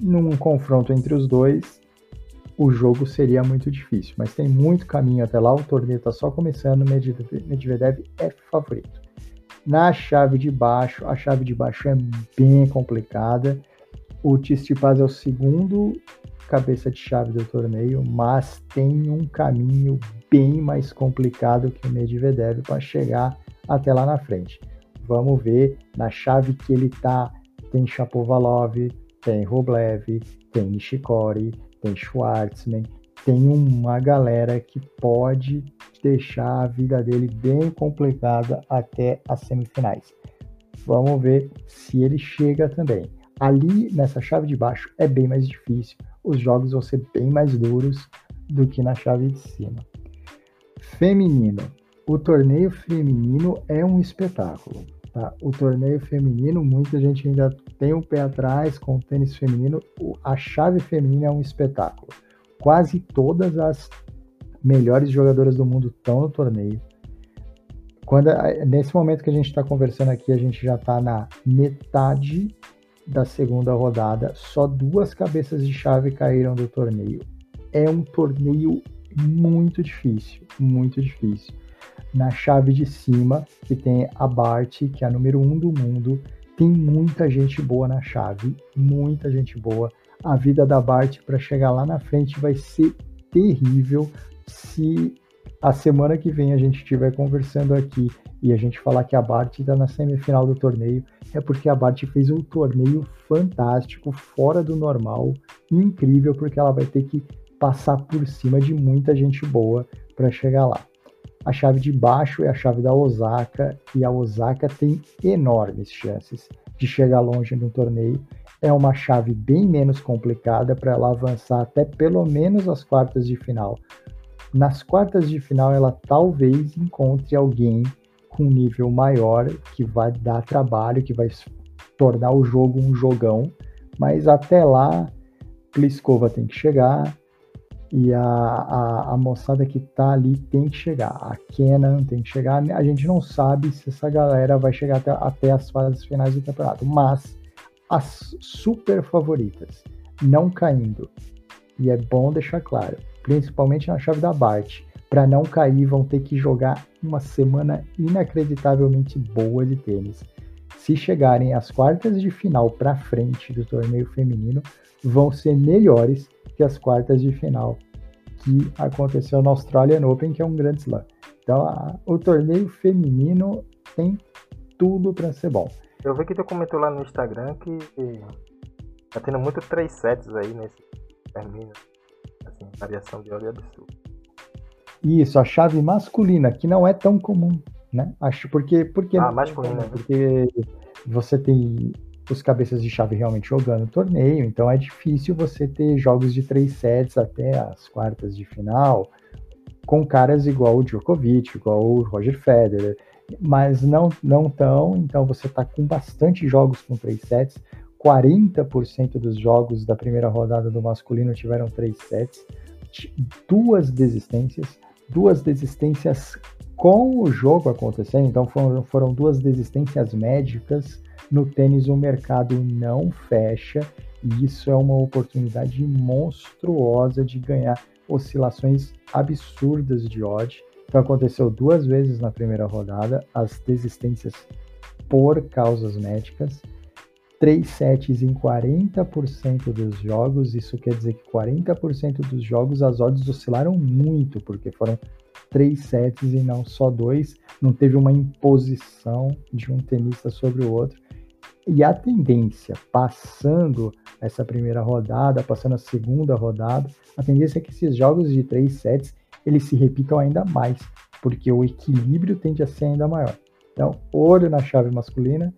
num confronto entre os dois, o jogo seria muito difícil, mas tem muito caminho até lá, o torneio está só começando, Medvedev é favorito. Na chave de baixo, a chave de baixo é bem complicada. O Tsitsipas é o segundo cabeça de chave do torneio, mas tem um caminho bem mais complicado que o Medvedev para chegar até lá na frente. Vamos ver na chave que ele tá. Tem Chapovalov, tem Rublev, tem Nishikori, tem Schwartzman, tem uma galera que pode deixar a vida dele bem complicada até as semifinais. Vamos ver se ele chega também. Ali nessa chave de baixo é bem mais difícil, os jogos vão ser bem mais duros do que na chave de cima. Feminino o torneio feminino é um espetáculo. Tá? O torneio feminino, muita gente ainda tem o um pé atrás com o tênis feminino. A chave feminina é um espetáculo. Quase todas as melhores jogadoras do mundo estão no torneio. Quando, nesse momento que a gente está conversando aqui, a gente já está na metade da segunda rodada. Só duas cabeças de chave caíram do torneio. É um torneio muito difícil, muito difícil na chave de cima, que tem a Bart, que é a número um do mundo. Tem muita gente boa na chave, muita gente boa. A vida da Bart para chegar lá na frente vai ser terrível se a semana que vem a gente estiver conversando aqui e a gente falar que a Bart está na semifinal do torneio, é porque a Bart fez um torneio fantástico, fora do normal, incrível, porque ela vai ter que passar por cima de muita gente boa para chegar lá. A chave de baixo é a chave da Osaka e a Osaka tem enormes chances de chegar longe no torneio. é uma chave bem menos complicada para ela avançar até pelo menos as quartas de final. Nas quartas de final, ela talvez encontre alguém com nível maior que vai dar trabalho, que vai tornar o jogo um jogão, mas até lá, Pliskova tem que chegar e a, a, a moçada que tá ali tem que chegar. A Kenan tem que chegar. A gente não sabe se essa galera vai chegar até, até as fases finais do campeonato, mas as super favoritas não caindo. E é bom deixar claro, principalmente na chave da Bart, para não cair vão ter que jogar uma semana inacreditavelmente boa de tênis. Se chegarem às quartas de final para frente do torneio feminino, vão ser melhores que as quartas de final que aconteceu na Australian Open, que é um grande slam. Então, a, o torneio feminino tem tudo para ser bom. Eu vi que tu comentou lá no Instagram que tá tendo muito 3 sets aí nesse termino. Assim, variação de óleo absurda. Isso, a chave masculina, que não é tão comum, né? Acho porque porque ah, masculina, né? porque você tem os cabeças de chave realmente jogando torneio, então é difícil você ter jogos de três sets até as quartas de final com caras igual o Djokovic, igual o Roger Federer mas não, não tão. Então você está com bastante jogos com três sets. 40% dos jogos da primeira rodada do masculino tiveram três sets, duas desistências, duas desistências com o jogo acontecendo, então foram, foram duas desistências médicas. No tênis, o mercado não fecha, e isso é uma oportunidade monstruosa de ganhar oscilações absurdas de odds. Então aconteceu duas vezes na primeira rodada as desistências por causas médicas. Três sets em 40% dos jogos, isso quer dizer que 40% dos jogos as odds oscilaram muito, porque foram três sets e não só dois, não teve uma imposição de um tenista sobre o outro. E a tendência, passando essa primeira rodada, passando a segunda rodada, a tendência é que esses jogos de três sets eles se repitam ainda mais, porque o equilíbrio tende a ser ainda maior. Então, olho na chave masculina,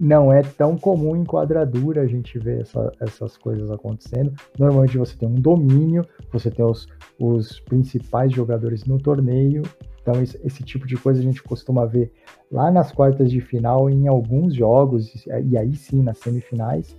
não é tão comum em quadradura a gente ver essa, essas coisas acontecendo. Normalmente você tem um domínio, você tem os, os principais jogadores no torneio. Então, esse, tipo de coisa a gente costuma ver lá nas quartas de final, em alguns jogos, e aí sim nas semifinais.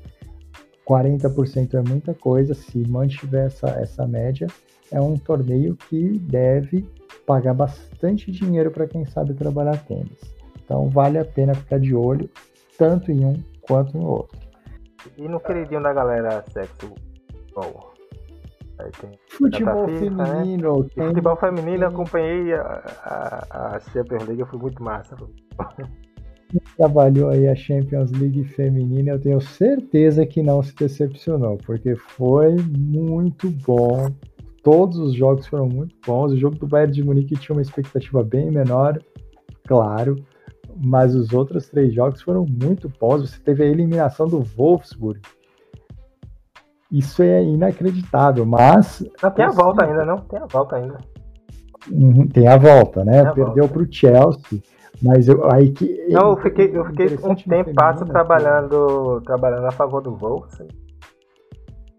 40% é muita coisa, se mantiver essa, essa média, é um torneio que deve pagar bastante dinheiro para quem sabe trabalhar tênis. Então vale a pena ficar de olho tanto em um quanto no outro. E no queridinho da galera sexo bom. Futebol FIFA, né? feminino. Né? Tem, futebol feminino, tem... acompanhei a, a, a Champions League, foi muito massa. Trabalhou aí a Champions League feminina, eu tenho certeza que não se decepcionou, porque foi muito bom Todos os jogos foram muito bons. O jogo do Bayern de Munique tinha uma expectativa bem menor, claro, mas os outros três jogos foram muito bons. Você teve a eliminação do Wolfsburg. Isso é inacreditável, mas. Não tem a volta ainda, não? Tem a volta ainda. Uhum, tem a volta, né? A Perdeu para o Chelsea. Mas eu, aí que. Não, eu fiquei, eu fiquei um tempo passo trabalhando, trabalhando a favor do Wolves.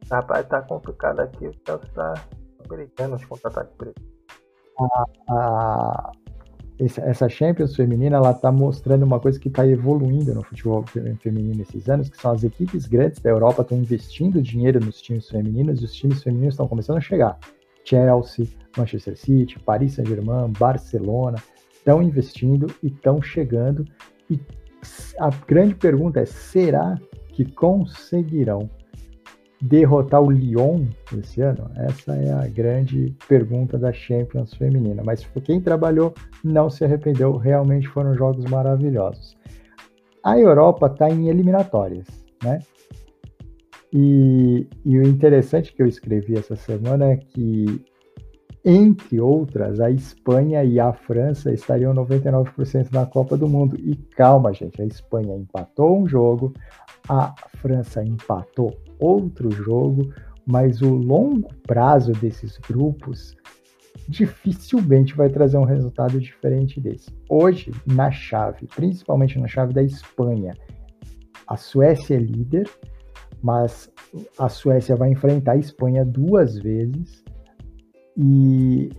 Rapaz, tá complicado aqui. O Chelsea tá americanos contra-ataque preto. A, a, essa Champions feminina ela está mostrando uma coisa que está evoluindo no futebol feminino nesses anos, que são as equipes grandes da Europa estão investindo dinheiro nos times femininos e os times femininos estão começando a chegar. Chelsea, Manchester City, Paris Saint-Germain, Barcelona estão investindo e estão chegando. E a grande pergunta é: será que conseguirão derrotar o Lyon esse ano? Essa é a grande pergunta da Champions feminina. Mas quem trabalhou não se arrependeu, realmente foram jogos maravilhosos. A Europa está em eliminatórias, né? E, e, o interessante que eu escrevi essa semana é que, entre outras, a Espanha e a França estariam 99% na Copa do Mundo. E calma, gente, a Espanha empatou um jogo, a França empatou outro jogo, mas o longo prazo desses grupos dificilmente vai trazer um resultado diferente desse. Hoje, na chave, principalmente na chave da Espanha, a Suécia é líder, mas a Suécia vai enfrentar a Espanha duas vezes e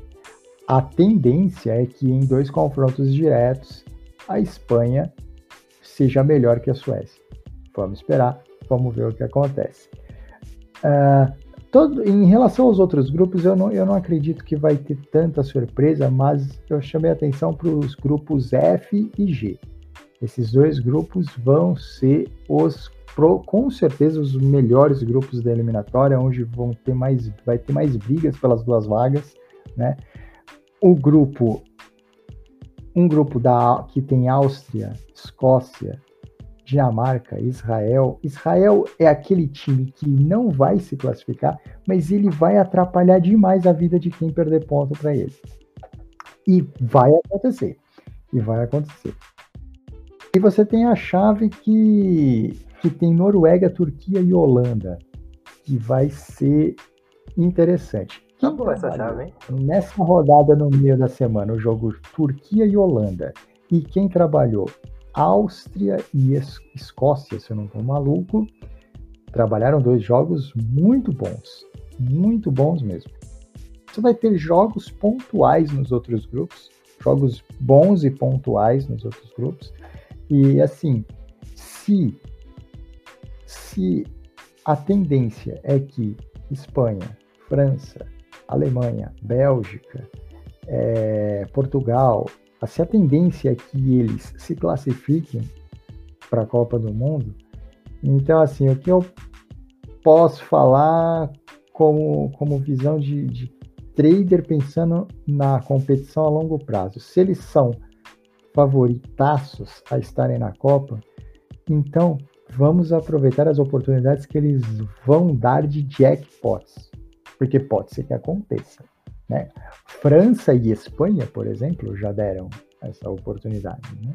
a tendência é que em dois confrontos diretos a Espanha seja melhor que a Suécia. Vamos esperar, vamos ver o que acontece. Uh, todo, em relação aos outros grupos, eu não, eu não acredito que vai ter tanta surpresa, mas eu chamei atenção para os grupos F e G. Esses dois grupos vão ser os pro, com certeza os melhores grupos da eliminatória, onde vão ter mais, vai ter mais brigas pelas duas vagas, né? O grupo, um grupo da que tem Áustria, Escócia, Dinamarca, Israel. Israel é aquele time que não vai se classificar, mas ele vai atrapalhar demais a vida de quem perder ponto para ele. E vai acontecer. E vai acontecer. E você tem a chave que, que tem Noruega, Turquia e Holanda, que vai ser interessante. Tá boa essa chave, hein? Nessa rodada no meio da semana, o jogo Turquia e Holanda. E quem trabalhou Áustria e Escócia, se eu não estou maluco, trabalharam dois jogos muito bons, muito bons mesmo. Você vai ter jogos pontuais nos outros grupos, jogos bons e pontuais nos outros grupos. E assim, se se a tendência é que Espanha, França, Alemanha, Bélgica, é, Portugal se a tendência é que eles se classifiquem para a Copa do Mundo, então, assim, o que eu posso falar como, como visão de, de trader pensando na competição a longo prazo? Se eles são favoritaços a estarem na Copa, então vamos aproveitar as oportunidades que eles vão dar de jackpots, porque pode ser que aconteça. Né? França e Espanha, por exemplo, já deram essa oportunidade. Né?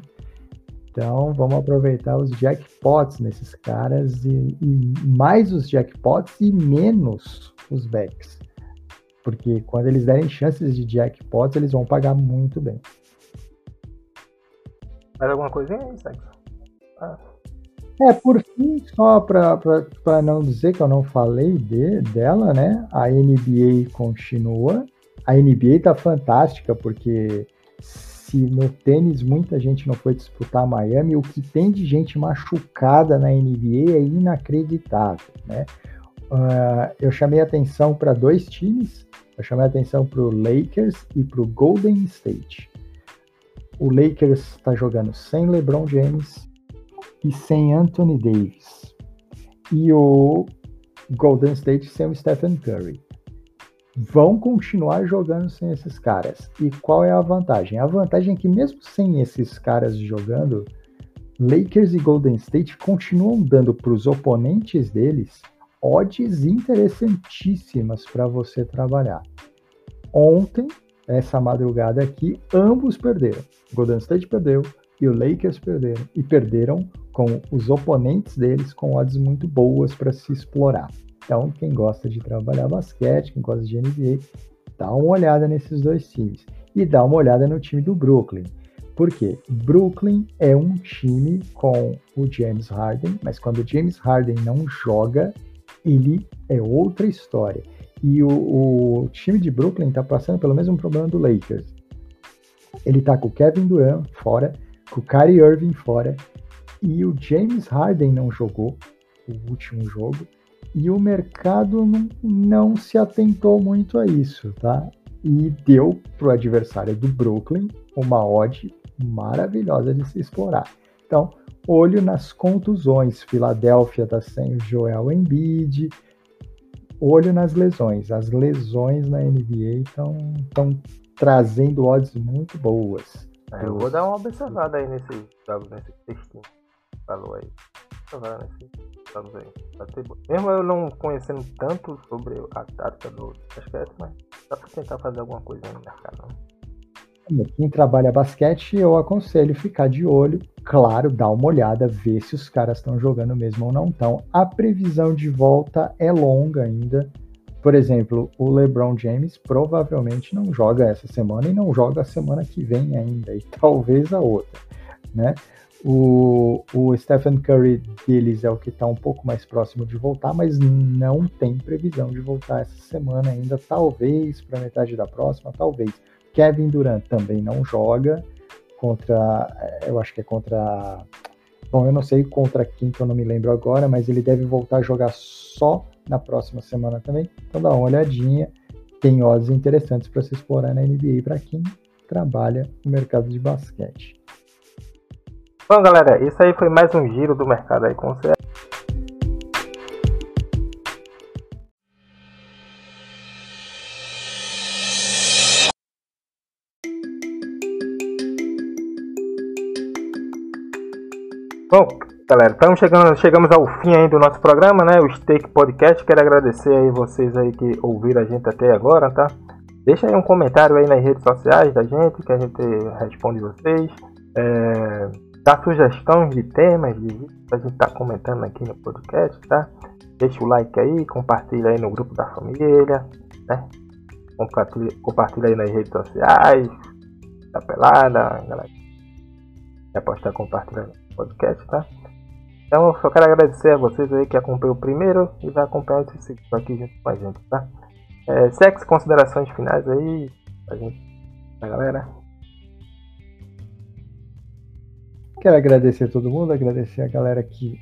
Então, vamos aproveitar os jackpots nesses caras e, e, mais os jackpots e menos os backs. Porque quando eles derem chances de jackpots, eles vão pagar muito bem. Mais alguma coisinha aí, ah. É, por fim, só para não dizer que eu não falei de, dela, né? A NBA continua a NBA tá fantástica, porque se no tênis muita gente não foi disputar Miami, o que tem de gente machucada na NBA é inacreditável, né? Uh, eu chamei atenção para dois times, eu chamei atenção para o Lakers e para o Golden State. O Lakers está jogando sem LeBron James e sem Anthony Davis. E o Golden State sem o Stephen Curry vão continuar jogando sem esses caras. E qual é a vantagem? A vantagem é que, mesmo sem esses caras jogando, Lakers e Golden State continuam dando para os oponentes deles odds interessantíssimas para você trabalhar. Ontem, essa madrugada aqui, ambos perderam. Golden State perdeu e o Lakers perderam. E perderam com os oponentes deles com odds muito boas para se explorar. Então, quem gosta de trabalhar basquete, quem gosta de NBA, dá uma olhada nesses dois times. E dá uma olhada no time do Brooklyn. Por quê? Brooklyn é um time com o James Harden, mas quando o James Harden não joga, ele é outra história. E o, o time de Brooklyn está passando pelo mesmo problema do Lakers. Ele está com o Kevin Durant fora, com o Kyrie Irving fora, e o James Harden não jogou o último jogo e o mercado não, não se atentou muito a isso, tá? E deu para o adversário do Brooklyn uma odd maravilhosa de se explorar. Então, olho nas contusões. Filadélfia está sem Joel Embiid. Olho nas lesões. As lesões na NBA estão trazendo odds muito boas. É, eu vou dar uma observada aí nesse jogo, nesse textinho falou aí. Observar nesse mesmo eu não conhecendo tanto sobre a tática do basquete, mas dá pra tentar fazer alguma coisa no mercado. Quem trabalha basquete, eu aconselho ficar de olho, claro, dar uma olhada, ver se os caras estão jogando mesmo ou não estão. A previsão de volta é longa ainda. Por exemplo, o LeBron James provavelmente não joga essa semana e não joga a semana que vem ainda, e talvez a outra, né? O, o Stephen Curry deles é o que está um pouco mais próximo de voltar, mas não tem previsão de voltar essa semana ainda. Talvez para metade da próxima, talvez. Kevin Durant também não joga contra, eu acho que é contra, bom, eu não sei contra quem que eu não me lembro agora, mas ele deve voltar a jogar só na próxima semana também. Então dá uma olhadinha, tem odds interessantes para se explorar na NBA para quem trabalha no mercado de basquete. Bom, galera, isso aí foi mais um giro do mercado aí com você. Bom, galera, estamos chegando, chegamos ao fim aí do nosso programa, né? O Steak Podcast. Quero agradecer aí vocês aí que ouviram a gente até agora, tá? Deixa aí um comentário aí nas redes sociais da gente, que a gente responde vocês. É dá sugestões de temas de vídeos pra gente estar tá comentando aqui no podcast, tá? Deixa o like aí, compartilha aí no grupo da família, né? Compartilha, compartilha aí nas redes sociais, da pelada, galera. Já pode estar compartilhando o podcast, tá? Então eu só quero agradecer a vocês aí que acompanham o primeiro e vai acompanhar esse segundo aqui junto com a gente, tá? É, sexo, considerações finais aí, pra gente, pra galera. Quero agradecer a todo mundo, agradecer a galera que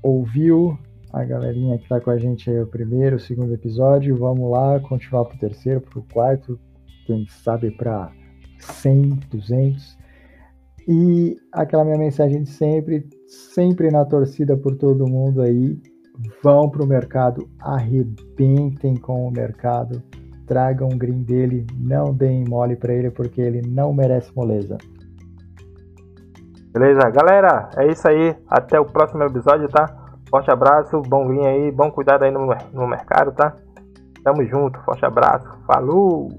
ouviu, a galerinha que está com a gente aí o primeiro, o segundo episódio. Vamos lá, continuar para o terceiro, para o quarto, quem sabe para 100, 200. E aquela minha mensagem de sempre, sempre na torcida por todo mundo aí. Vão para o mercado, arrebentem com o mercado, tragam o green dele, não deem mole para ele porque ele não merece moleza. Beleza? Galera, é isso aí. Até o próximo episódio, tá? Forte abraço, bom vinho aí, bom cuidado aí no, no mercado, tá? Tamo junto, forte abraço, falou!